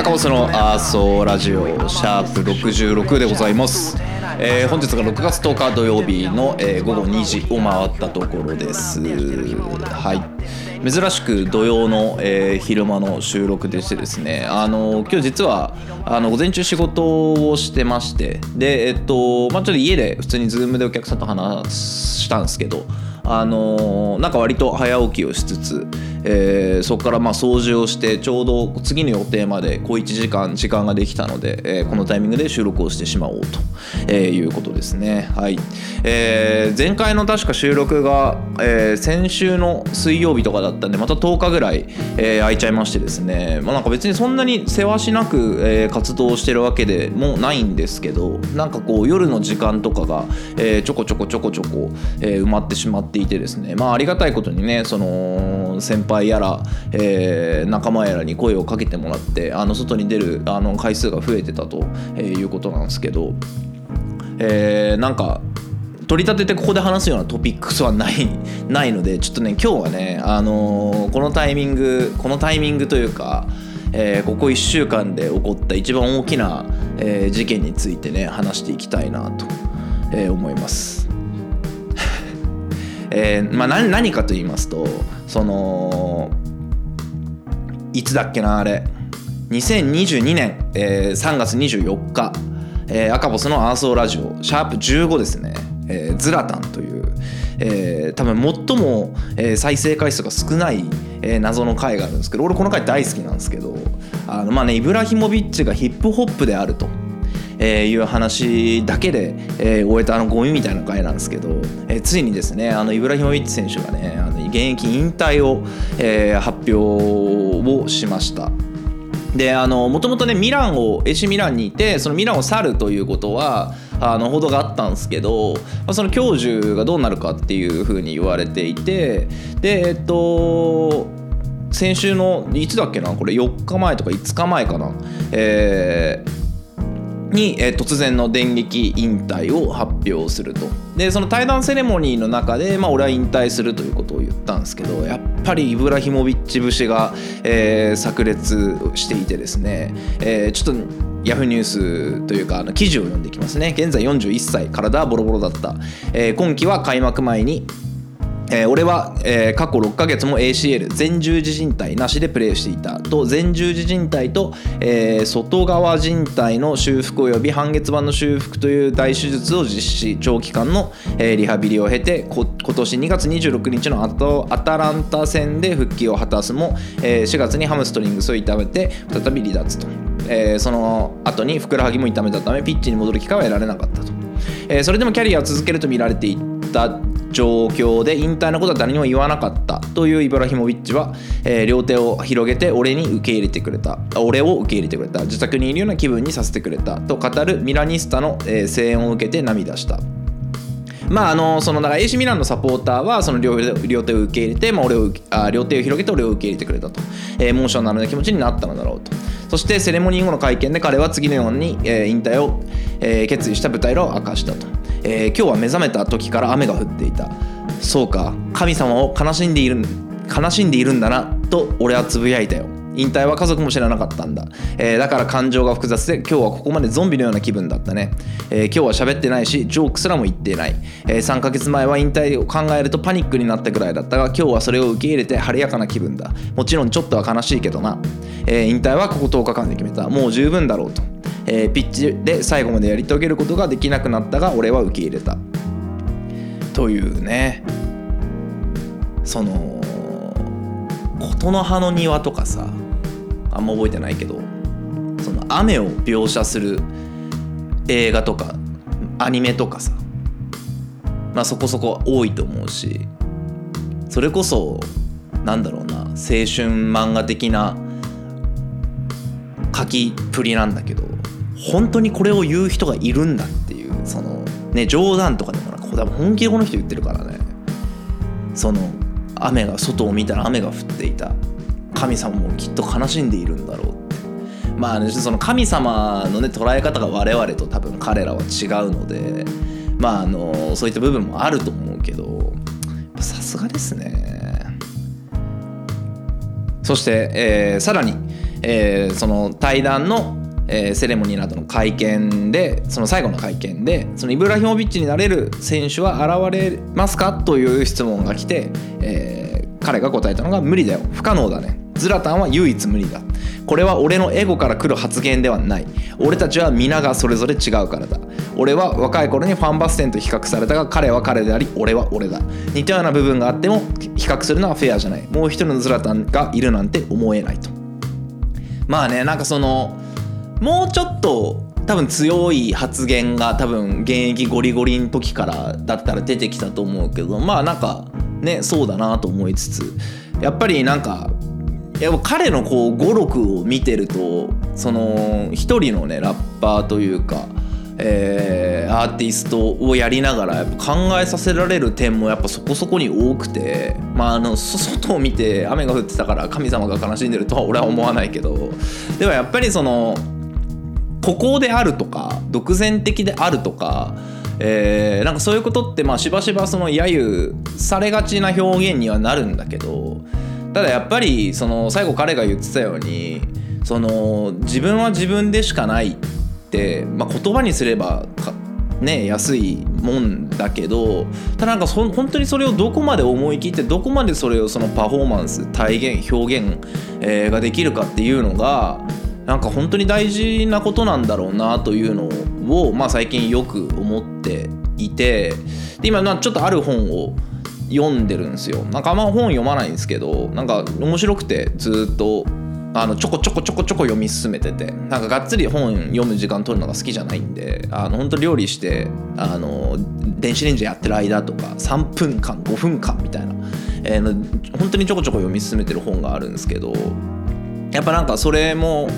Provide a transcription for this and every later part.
赤星のアーソーラジオシャープ66でございます、えー本日が6月10日土曜日の、えー午後2時を回ったところです。はい。珍しく土曜の、えー昼間の収録でしてですねあの今日実はあの午前中仕事をしてましてでえっとまあちょっと家で普通にズームでお客さんと話したんですけどあのなんか割と早起きをしつつ、えーそこからまあ掃除をしてちょうど次の予定まで小1時間時間ができたので、えーこのタイミングで収録をしてしまおうと、えーいうことですね。はい、えー前回の確か収録が、えー先週の水曜日とかだったんでまた10日ぐらい、えー空いちゃいましてですね。まあなんか別にそんなにせわしなく、えー活動してるわけでもないんですけどなんかこう夜の時間とかが、えーちょこちょこちょこちょこ、えー埋まってしまっていてですね。まあありがたいことにねその先輩やら、えー仲間やらに声をかけてもらってあの外に出るあの回数が増えてたとえーいうことなんですけど、えーなんか取り立ててここで話すようなトピックスはない ないのでちょっとね今日はね、あのーこのタイミングこのタイミングというか、えーここ1週間で起こった一番大きな、えー事件についてね話していきたいなと、えー思います。えーまあ、何何かと言いますとそのいつだっけなあれ2022年、えー3月24日、えー赤ボスのアーソーラジオシャープ15ですね、えーズラタンという、えー多分最も、えー再生回数が少ない、えー謎の回があるんですけど俺この回大好きなんですけどあのまあねイブラヒモビッチがヒップホップであると。えーいう話だけで、えー終えたあのゴミみたいな回なんですけど、えーついにですねあのイブラヒモビッチ選手がねあの現役引退を、えー発表をしました。であのもともとねミランを AC ミランにいてそのミランを去るということはあの報道があったんですけど、まあ、その教授がどうなるかっていうふうに言われていてでえっと先週のいつだっけなこれ4日前とか5日前かなえーに、えー突然の電撃引退を発表すると。でその対談セレモニーの中で、まあ、俺は引退するということを言ったんですけどやっぱりイブラヒモビッチ節が、えー炸裂していてですね、えーちょっとヤフーニュースというかあの記事を読んでいきますね。現在41歳体はボロボロだった、えー今季は開幕前にえー俺は、えー過去6ヶ月も ACL 前十字靭帯なしでプレーしていたと前十字靭帯と、えー外側靭帯の修復及び半月板の修復という大手術を実施長期間の、えリハビリを経てこ今年2月26日のアタランタ戦で復帰を果たすも、え4月にハムストリングスを痛めて再び離脱と、えその後にふくらはぎも痛めたためピッチに戻る機会は得られなかったと。えそれでもキャリアを続けると見られていた状況で引退のことは誰にも言わなかったというイブラヒモビッチは、えー両手を広げて俺に受け入れてくれた。俺を受け入れてくれた。自宅にいるような気分にさせてくれたと語るミラニスタの、えー声援を受けて涙した。まああのそのだから AC ミランのサポーターはその両手両手を受け入れて、まあ、俺をあ両手を広げて俺を受け入れてくれたと、えーエモーショナルな気持ちになったのだろうと。そしてセレモニー後の会見で彼は次のように、えー引退を、えー決意した舞台裏を明かしたと、えー今日は目覚めた時から雨が降っていた。そうか。神様を悲しんでいる悲しんでいるんだなと俺はつぶやいたよ。引退は家族も知らなかったんだ、えーだから感情が複雑で今日はここまでゾンビのような気分だったね、えー今日は喋ってないしジョークすらも言ってない、え3ヶ月前は引退を考えるとパニックになったくらいだったが今日はそれを受け入れて晴れやかな気分だ。もちろんちょっとは悲しいけどな、え引退はここ10日間で決めた。もう十分だろうと、えピッチで最後までやり遂げることができなくなったが俺は受け入れた。というね。その琴の葉の庭とかさあんま覚えてないけどその雨を描写する映画とかアニメとかさまあそこそこ多いと思うしそれこそなんだろうな青春漫画的な書きっぷりなんだけど本当にこれを言う人がいるんだっていうそのね冗談とかでもなく本気でこの人言ってるからね。その雨が外を見たら雨が降っていた。神様もきっと悲しんでいるんだろうって。まあ、ね、その神様のね捉え方が我々と多分彼らは違うのでまああのそういった部分もあると思うけどさすがですね。そして、えーさらに、えーその対談の、えーセレモニーなどの会見でその最後の会見でそのイブラヒモビッチになれる選手は現れますかという質問が来て、えー彼が答えたのが無理だよ。不可能だね。ズラタンは唯一無二だ。これは俺のエゴから来る発言ではない。俺たちは皆がそれぞれ違うからだ。俺は若い頃にファンバステンと比較されたが彼は彼であり俺は俺だ。似たような部分があっても比較するのはフェアじゃない。もう一人のズラタンがいるなんて思えないと。まあねなんかそのもうちょっと多分強い発言が多分現役ゴリゴリの時からだったら出てきたと思うけどまあなんかねそうだなと思いつつやっぱりなんかいや彼のこう語録を見てるとその一人のねラッパーというか、えーアーティストをやりながらやっぱ考えさせられる点もやっぱそこそこに多くてまああの外を見て雨が降ってたから神様が悲しんでるとは俺は思わないけどでもやっぱりその孤高であるとか独善的であるとか、えーなんかそういうことってまあしばしばその揶揄されがちな表現にはなるんだけどただやっぱりその最後彼が言ってたようにその自分は自分でしかないって、まあ、言葉にすればかね安いもんだけどただなんかそ本当にそれをどこまで思い切ってどこまでそれをそのパフォーマンス体現表現、えーができるかっていうのがなんか本当に大事なことなんだろうなというのを、まあ、最近よく思っていてで今ちょっとある本を読んでるんですよ。なんかあんま本読まないんですけどなんか面白くてずっとあのちょこちょこちょこちょこ読み進めててなんかがっつり本読む時間取るのが好きじゃないんであの本当料理してあの電子レンジやってる間とか3分間5分間みたいな、えーの本当にちょこちょこ読み進めてる本があるんですけどやっぱなんかそれも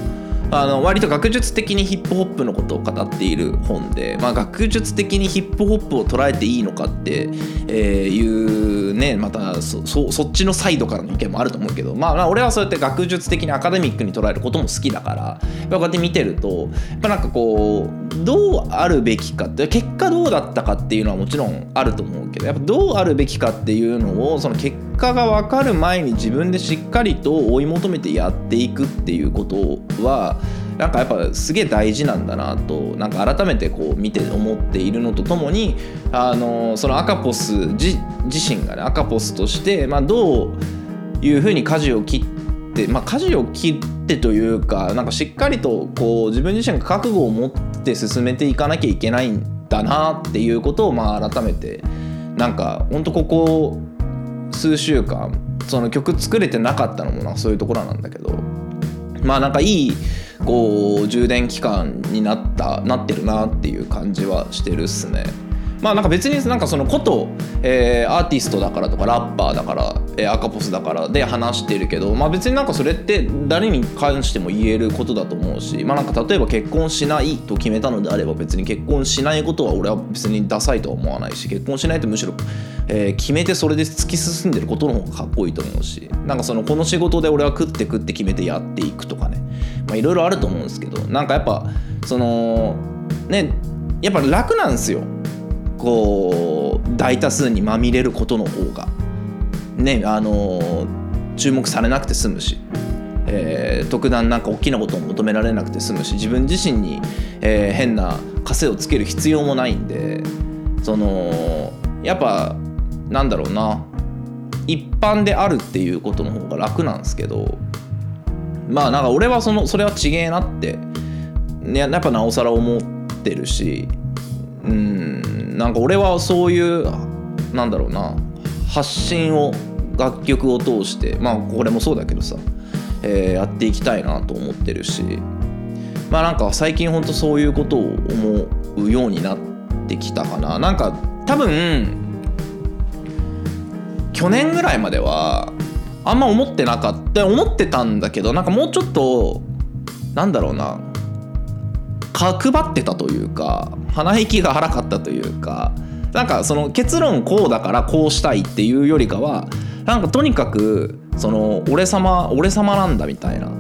あの割と学術的にヒップホップのことを語っている本で、まあ、学術的にヒップホップを捉えていいのかって、えいうねまたそそそっちのサイドからの意見もあると思うけど、まあ、まあ俺はそうやって学術的にアカデミックに捉えることも好きだからやっぱこうやって見てるとやっぱなんかこうどうあるべきかって結果どうだったかっていうのはもちろんあると思うけどやっぱどうあるべきかっていうのをその結果が分かる前に自分でしっかりと追い求めてやっていくっていうことはなんかやっぱすげえ大事なんだなとなんか改めてこう見て思っているのとともにあのそのアカポス自身がねアカポスとして、まあ、どういうふうに舵を切って、まあ、舵を切ってってというかなんかしっかりとこう自分自身が覚悟を持って進めていかなきゃいけないんだなっていうことをまあ改めてなんかほんとここ数週間その曲作れてなかったのもなそういうところなんだけどまあなんかいいこう充電期間になったなってるなっていう感じはしてるっすね。まあなんか別になんかそのこと、えーアーティストだからとかラッパーだから、えーアカポスだからで話してるけど、まあ、別になんかそれって誰に関しても言えることだと思うし、まあ、なんか例えば結婚しないと決めたのであれば別に結婚しないことは俺は別にダサいとは思わないし結婚しないとむしろ、えー決めてそれで突き進んでることの方がかっこいいと思うしなんかそのこの仕事で俺は食って食って決めてやっていくとかね。まあいろいろあると思うんですけどなんかやっぱそのねやっぱ楽なんですよ。こう大多数にまみれることの方がねあの注目されなくて済むし、えー特段なんか大きなことを求められなくて済むし自分自身に、えー変な枷をつける必要もないんでそのやっぱなんだろうな一般であるっていうことの方が楽なんですけどまあなんか俺はそのそれはちげえなって、ね、やっぱなおさら思ってるしうんなんか俺はそういうなんだろうな発信を楽曲を通してまあこれもそうだけどさ、えーやっていきたいなと思ってるしまあなんか最近ほんとそういうことを思うようになってきたかな。なんか多分去年ぐらいまではあんま思ってなかった思ってたんだけどなんかもうちょっとなんだろうな角張ってたというか鼻息が荒かったというかなんかその結論こうだからこうしたいっていうよりかはなんかとにかくその俺様俺様なんだみたいな。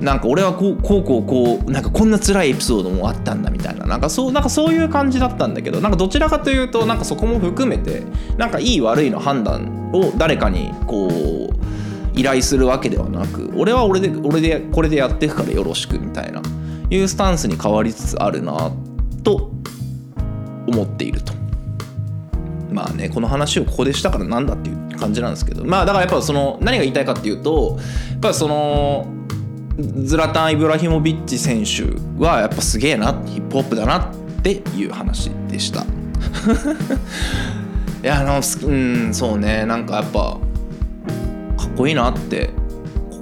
なんか俺はこうこうこうこうなんかこんな辛いエピソードもあったんだみたいな。なんかそうなんかそういう感じだったんだけどなんかどちらかというとなんかそこも含めてなんかいい悪いの判断を誰かにこう依頼するわけではなく俺は俺で俺でこれでやっていくからよろしくみたいな。いうスタンスに変わりつつあるなと思っていると。まあねこの話をここでしたからなんだっていう感じなんですけど。まあだからやっぱその何が言いたいかっていうとやっぱそのズラタン・イブラヒモビッチ選手はやっぱすげえなヒップホップだなっていう話でした。いやあのうんそうね。なんかやっぱかっこいいなって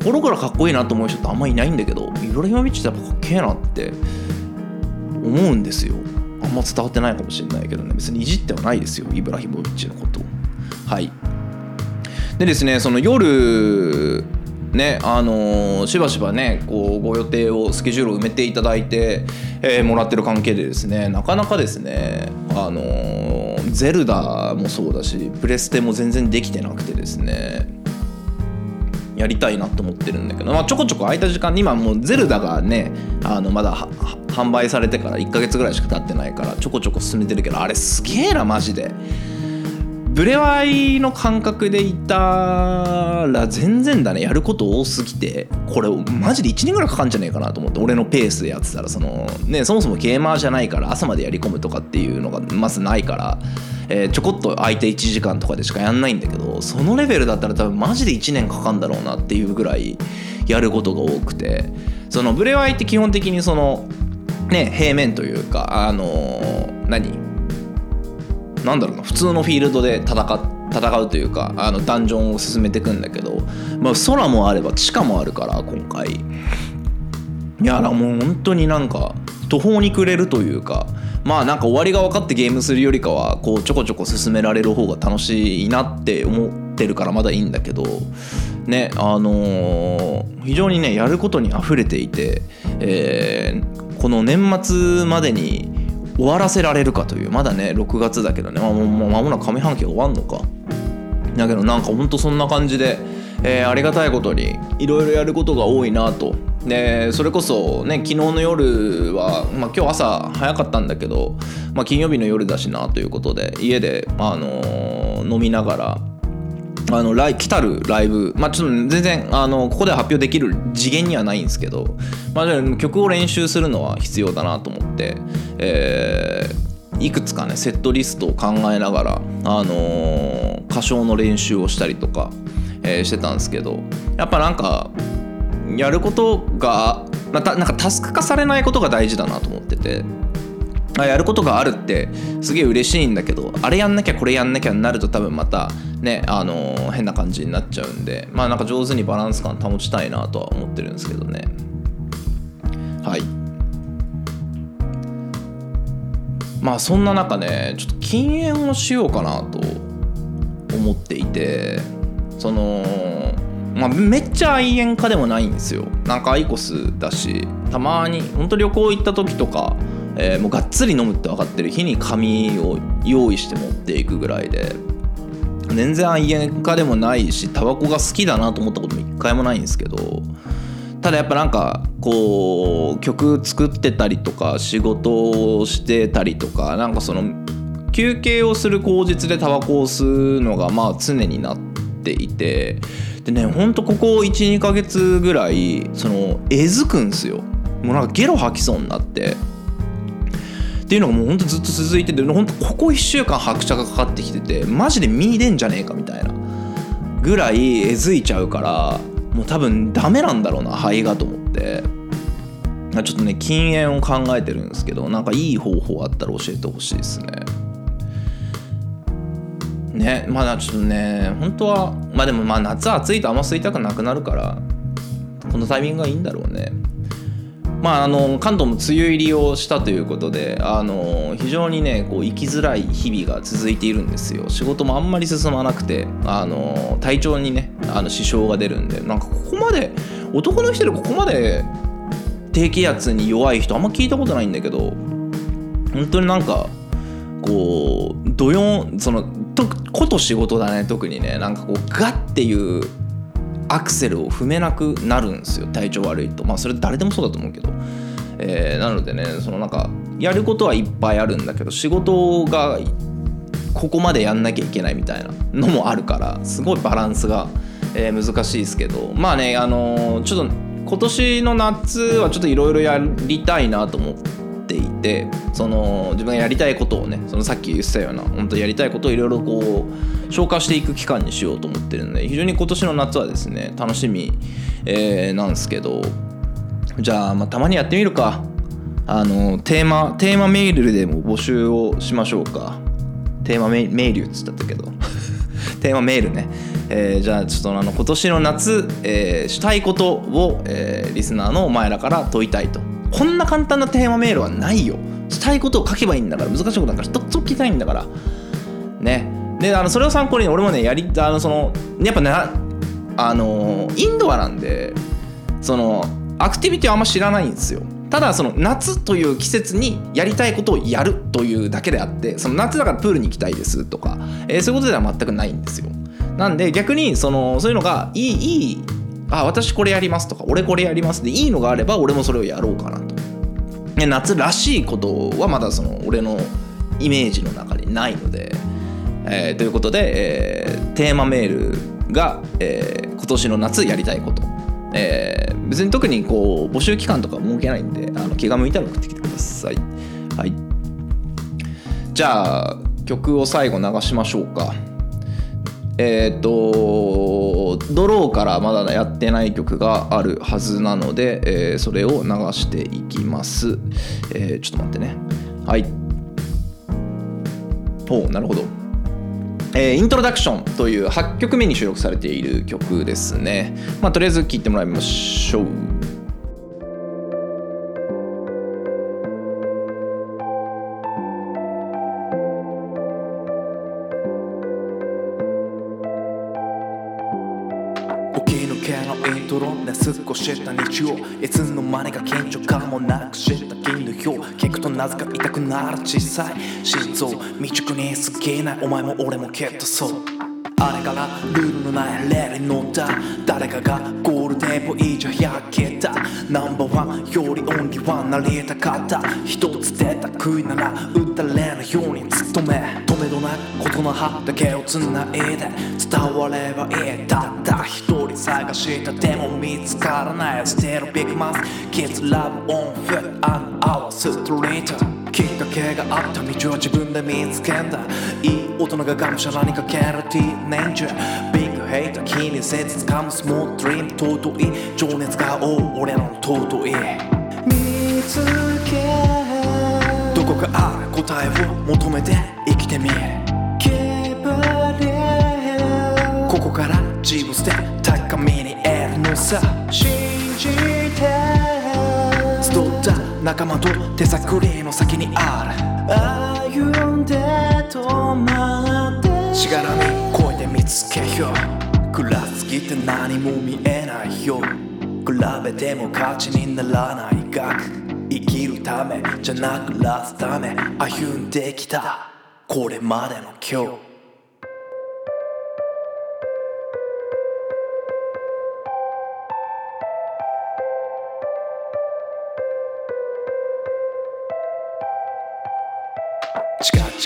心からかっこいいなと思う人ってあんまいないんだけどイブラヒモビッチってやっぱかっけえなって思うんですよ。あんま伝わってないかもしれないけどね。別にいじってはないですよイブラヒモビッチのことを。はい。でですねその夜ねあのーしばしばねこうご予定をスケジュールを埋めていただいて、えーもらってる関係でですねなかなかですねあのーゼルダもそうだしプレステも全然できてなくてですね。やりたいなと思ってるんだけど、まあ、ちょこちょこ空いた時間に今もうゼルダがねあのまだ販売されてから1ヶ月ぐらいしか経ってないからちょこちょこ進めてるけどあれすげえなマジで。ブレワイの感覚でいたら全然だね。やること多すぎてこれマジで1年ぐらいかかんじゃねえかなと思って俺のペースでやってたらそのねそもそもゲーマーじゃないから朝までやり込むとかっていうのがまずないから、えーちょこっと空いて1時間とかでしかやんないんだけどそのレベルだったら多分マジで1年かかんだろうなっていうぐらいやることが多くてそのブレワイって基本的にそのね平面というかあのー何？なんだろうな普通のフィールドで戦っ戦うというかあのダンジョンを進めていくんだけど、まあ、空もあれば地下もあるから今回。いやもう本当になんか途方に暮れるというかまあなんか終わりが分かってゲームするよりかはこうちょこちょこ進められる方が楽しいなって思ってるからまだいいんだけどねあのー非常にねやることに溢れていて、えーこの年末までに終わらせられるかというまだね6月だけどね、ま、もうもう間もなく上半期が終わんのか。だけどなんかほんとそんな感じで、えーありがたいことにいろいろやることが多いなとでそれこそね昨日の夜は、まあ、今日朝早かったんだけど、まあ、金曜日の夜だしなということで家で、あのー飲みながらあのライ来たるライブ、まあ、ちょっと全然あのここで発表できる次元にはないんですけど、まあ、曲を練習するのは必要だなと思って、えーいくつかねセットリストを考えながら、あのー歌唱の練習をしたりとか、えーしてたんですけどやっぱなんかやることがまたなんかタスク化されないことが大事だなと思ってて。あやることがあるってすげえ嬉しいんだけどあれやんなきゃこれやんなきゃになると多分またねあのー変な感じになっちゃうんでまあなんか上手にバランス感保ちたいなとは思ってるんですけどねはいまあそんな中ねちょっと禁煙をしようかなと思っていてそのまあめっちゃ愛煙家でもないんですよ。なんかアイコスだしたまに本当旅行行った時とか、えーもうがっつり飲むって分かってる日に紙を用意して持っていくぐらいで全然愛煙家でもないしタバコが好きだなと思ったことも一回もないんですけどただやっぱなんかこう曲作ってたりとか仕事をしてたりとかなんかその休憩をする口実でタバコを吸うのがまあ常になっていてでねほんとここ12ヶ月ぐらいそのえずくんすよ。もうなんかゲロ吐きそうになって。っていうのがもうほんとずっと続いててほんとここ1週間拍車がかかってきててマジで身出んじゃねえかみたいな。ぐらいえずいちゃうからもう多分ダメなんだろうな肺がと思って。ちょっとね禁煙を考えてるんですけどなんかいい方法あったら教えてほしいですね。ねまだちょっとね本当はまあでもまあ夏暑いとあんま吸いたくなくなるからこのタイミングがいいんだろうね。まあ、あの関東も梅雨入りをしたということであの非常にねこう生きづらい日々が続いているんですよ。仕事もあんまり進まなくてあの体調にねあの支障が出るんでなんかここまで男の人でここまで低気圧に弱い人あんま聞いたことないんだけど本当になんかこう土曜そのとこと仕事だね。特にね。なんかこうガッていうアクセルを踏めなくなるんですよ。体調悪いと。まあそれ誰でもそうだと思うけど、えーなのでねそのなんかやることはいっぱいあるんだけど仕事がここまでやんなきゃいけないみたいなのもあるからすごいバランスが、えー難しいですけど。まあねあのーちょっと今年の夏はちょっといろいろやりたいなと思っていてその自分がやりたいことをねそのさっき言ってたような本当やりたいことをいろいろこう消化していく期間にしようと思ってるんで非常に今年の夏はですね楽しみ、えーなんですけどじゃあ,、まあたまにやってみるか。あのテーマテーマメールでも募集をしましょうか。テーマメメールっつったったけど。テーマメールね、えーじゃあちょっとあの今年の夏、えーしたいことを、えーリスナーのお前らから問いたいと。こんな簡単なテーマメールはないよ。したいことを書けばいいんだから難しいことなんか一つも聞きたいんだから。ね。であのそれを参考に俺もねやりあのそのやっぱねあのインドアなんでそのアクティビティはあんま知らないんですよ。ただその夏という季節にやりたいことをやるというだけであってその夏だからプールに行きたいですとか、えーそういうことでは全くないんですよ。なんで逆にそのそういうのがいいいいあ私これやりますとか俺これやりますでいいのがあれば俺もそれをやろうかなと。で夏らしいことはまだその俺のイメージの中にないので、えーということで、えーテーマメールが、えー今年の夏やりたいこと、えー別に特にこう募集期間とか設けないんであの気が向いたら送ってきてください。はい。じゃあ曲を最後流しましょうか。えっ、とドローからまだやってない曲があるはずなので、えーそれを流していきます、えーちょっと待ってねはいおうなるほどえーイントロダクションという8曲目に収録されている曲ですね。まあ、とりあえず聴いてもらいましょう。トロで過ごした日曜。いつの間にか緊張感もなくした金の表聞くとなぜか痛くなる小さい心臓未熟に過ぎないお前も俺もきっとそう。あれからルールのないレールに乗った誰かがゴールテープ以上焼けたナンバーワンよりオンリーワンなりたかった。一つ出た悔いなら打たれぬように努め。止めどなくことの葉だけをつないで。伝わればいいたった一人探したでも見つからない Still big mouth Kids love on foot and our street きっかけがあった道は自分で見つけんだ。いい大人ががむしゃらにかけるティーネンジャービッグヘイター気にせず掴むスモールドリーム尊い情熱が追う俺らの尊い見つけどこかある答えを求めて生きてみる Keep ここから自分捨て高みに得るのさ。信じて集った仲間と手探りの先にある。歩んで止まって。しがらみ越えて見つけよう。暗すぎて何も見えないよ比べても価値にならない額。生きるためじゃなくラすため歩んできた。これまでの今日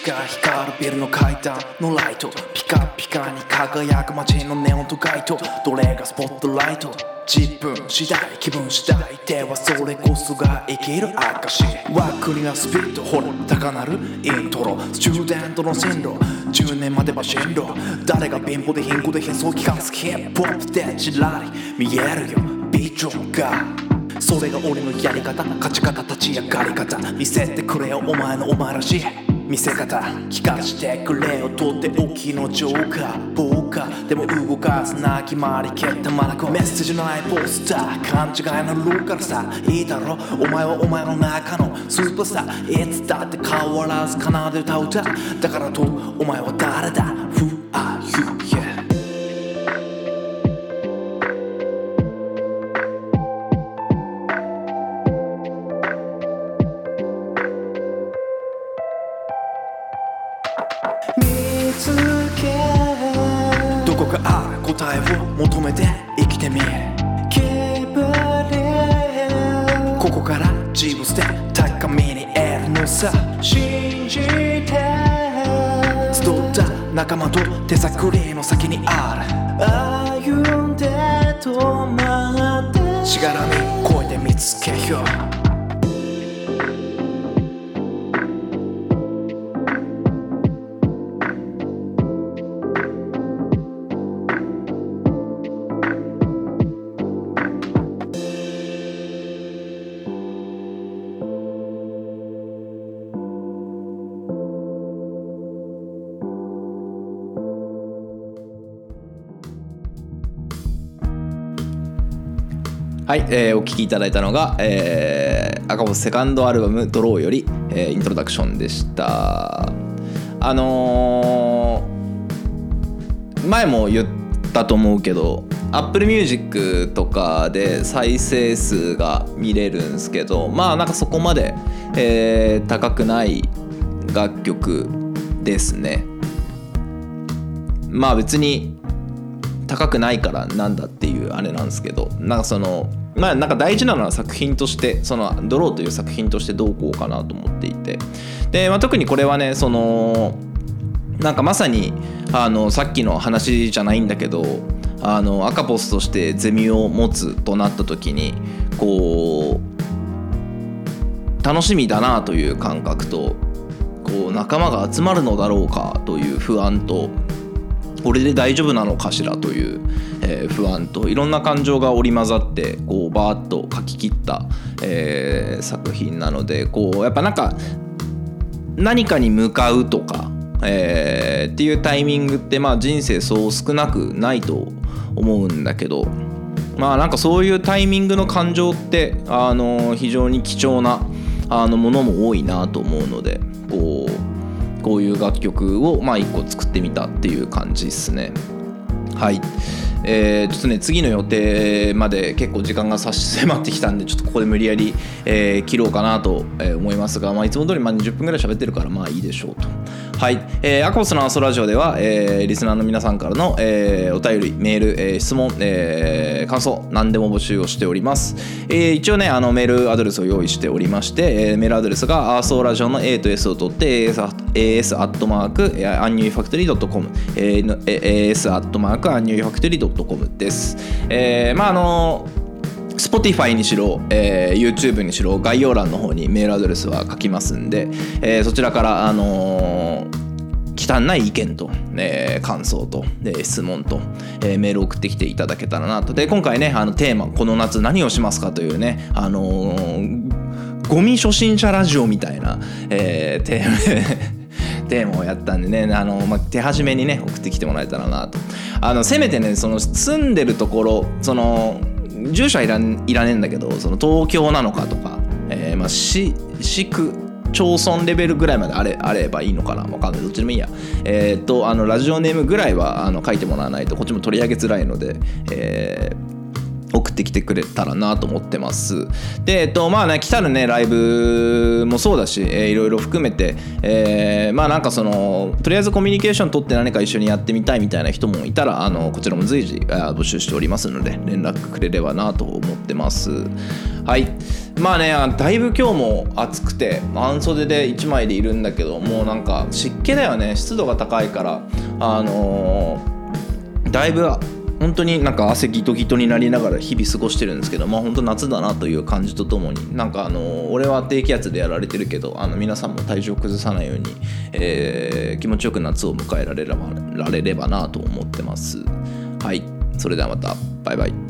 チカチカ光るビルの階段のライト。ピカピカに輝く街のネオンと街灯。どれがスポットライト？自分次第気分次第。ではそれこそが生きる証枠にはスピードほら高鳴るイントロ。スチューデントの線路。10年までは進路。誰が貧乏で貧困で変装期間すヒップホップでちらり見えるよ。ビジョンが。それが俺のやり方。勝ち方立ち上がり方。見せてくれよお前のお前らしい。見せ方聞かしてくれよ。とっておきのジョーカー。ボーカーでも動かすな決まり蹴ったまなこメッセージのないポスター。勘違いのローカルさ。いいだろ。お前はお前の中のスーパースター。いつだって変わらず奏で歌う歌だからとお前は誰だ？答えを求めて生きてみる。ここから自分捨て高みに得るのさ信じて集った仲間と手探りの先にある。歩んで止まってしがらみ越えて見つけよう。はい、えーお聴きいただいたのが、えー、赤星セカンドアルバム「ドローより、えーイントロダクションでした。あのー前も言ったと思うけど Apple Music とかで再生数が見れるんですけどまあなんかそこまで、えー高くない楽曲ですね。まあ別に高くないからなんだっていうあれなんですけどなんかそのまあなんか大事なのは作品としてその「ドロー」という作品としてどうこうかなと思っていて。で、まあ、特にこれはねそのなんかまさにあのさっきの話じゃないんだけどあの赤ポスとしてゼミを持つとなった時にこう楽しみだなという感覚とこう仲間が集まるのだろうかという不安とこれで大丈夫なのかしらという、えー不安といろんな感情が織り交ざってこうバーッと書き切った、えー作品なのでこうやっぱなんか何かに向かうとか、えーっていうタイミングってまあ人生そう少なくないと思うんだけどまあなんかそういうタイミングの感情ってあの非常に貴重なあのものも多いなと思うのでこういう楽曲をまあ1個作ってみたっていう感じですね。はい。えーちょっとね次の予定まで結構時間が差し迫ってきたんでちょっとここで無理やり、えー切ろうかなとえ思いますが、まあ、いつも通りまあ20分ぐらい喋ってるからまあいいでしょうと。はい、えーアコースのアソラジオでは、えーリスナーの皆さんからの、えーお便りメール、えー質問、えー感想何でも募集をしております、えー一応ねあのメールアドレスを用意しておりまして、えーメールアドレスがアーソーラジオの A と S を取って AS アットマークアンニュイファクトリー .com AS アットマークアンニュイファクトリー .com です、えーまああの Spotify にしろ、えー YouTube にしろ概要欄の方にメールアドレスは書きますんで、えーそちらから、あのー汚い意見と、えー感想と、え質問と、えーメール送ってきていただけたらなとで今回ねあのテーマ「この夏何をしますか?」というね、あのゴミ初心者ラジオみたいな、えーテーマ テーマをやったんでねあの、まあ、手始めにね送ってきてもらえたらなとあのせめてねその住んでるところその住所はいらんいらねえんだけどその東京なのかとか、えーまあ、市市区町村レベルぐらいまであれあればいいのかなわかんない。どっちでもいいや。えーっとあのラジオネームぐらいはあの書いてもらわないとこっちも取り上げづらいので、えーってきてくれたらなと思ってます。で、えっと、まあね、来たるね、ライブもそうだし、えーいろいろ含めて、えーまあなんかその、とりあえずコミュニケーション取って何か一緒にやってみたいみたいな人もいたら、あの、こちらも随時募集しておりますので、連絡くれればなと思ってます。はい。まあね、だいぶ今日も暑くて、半袖で1枚でいるんだけど、もうなんか湿気だよね、湿度が高いから、あのーだいぶ本当になんか汗ギトギトになりながら日々過ごしてるんですけどまあ本当夏だなという感じとともになんかあの俺は低気圧でやられてるけどあの皆さんも体調崩さないように、えー気持ちよく夏を迎えられればられればなと思ってます。はい。それではまた。バイバイ。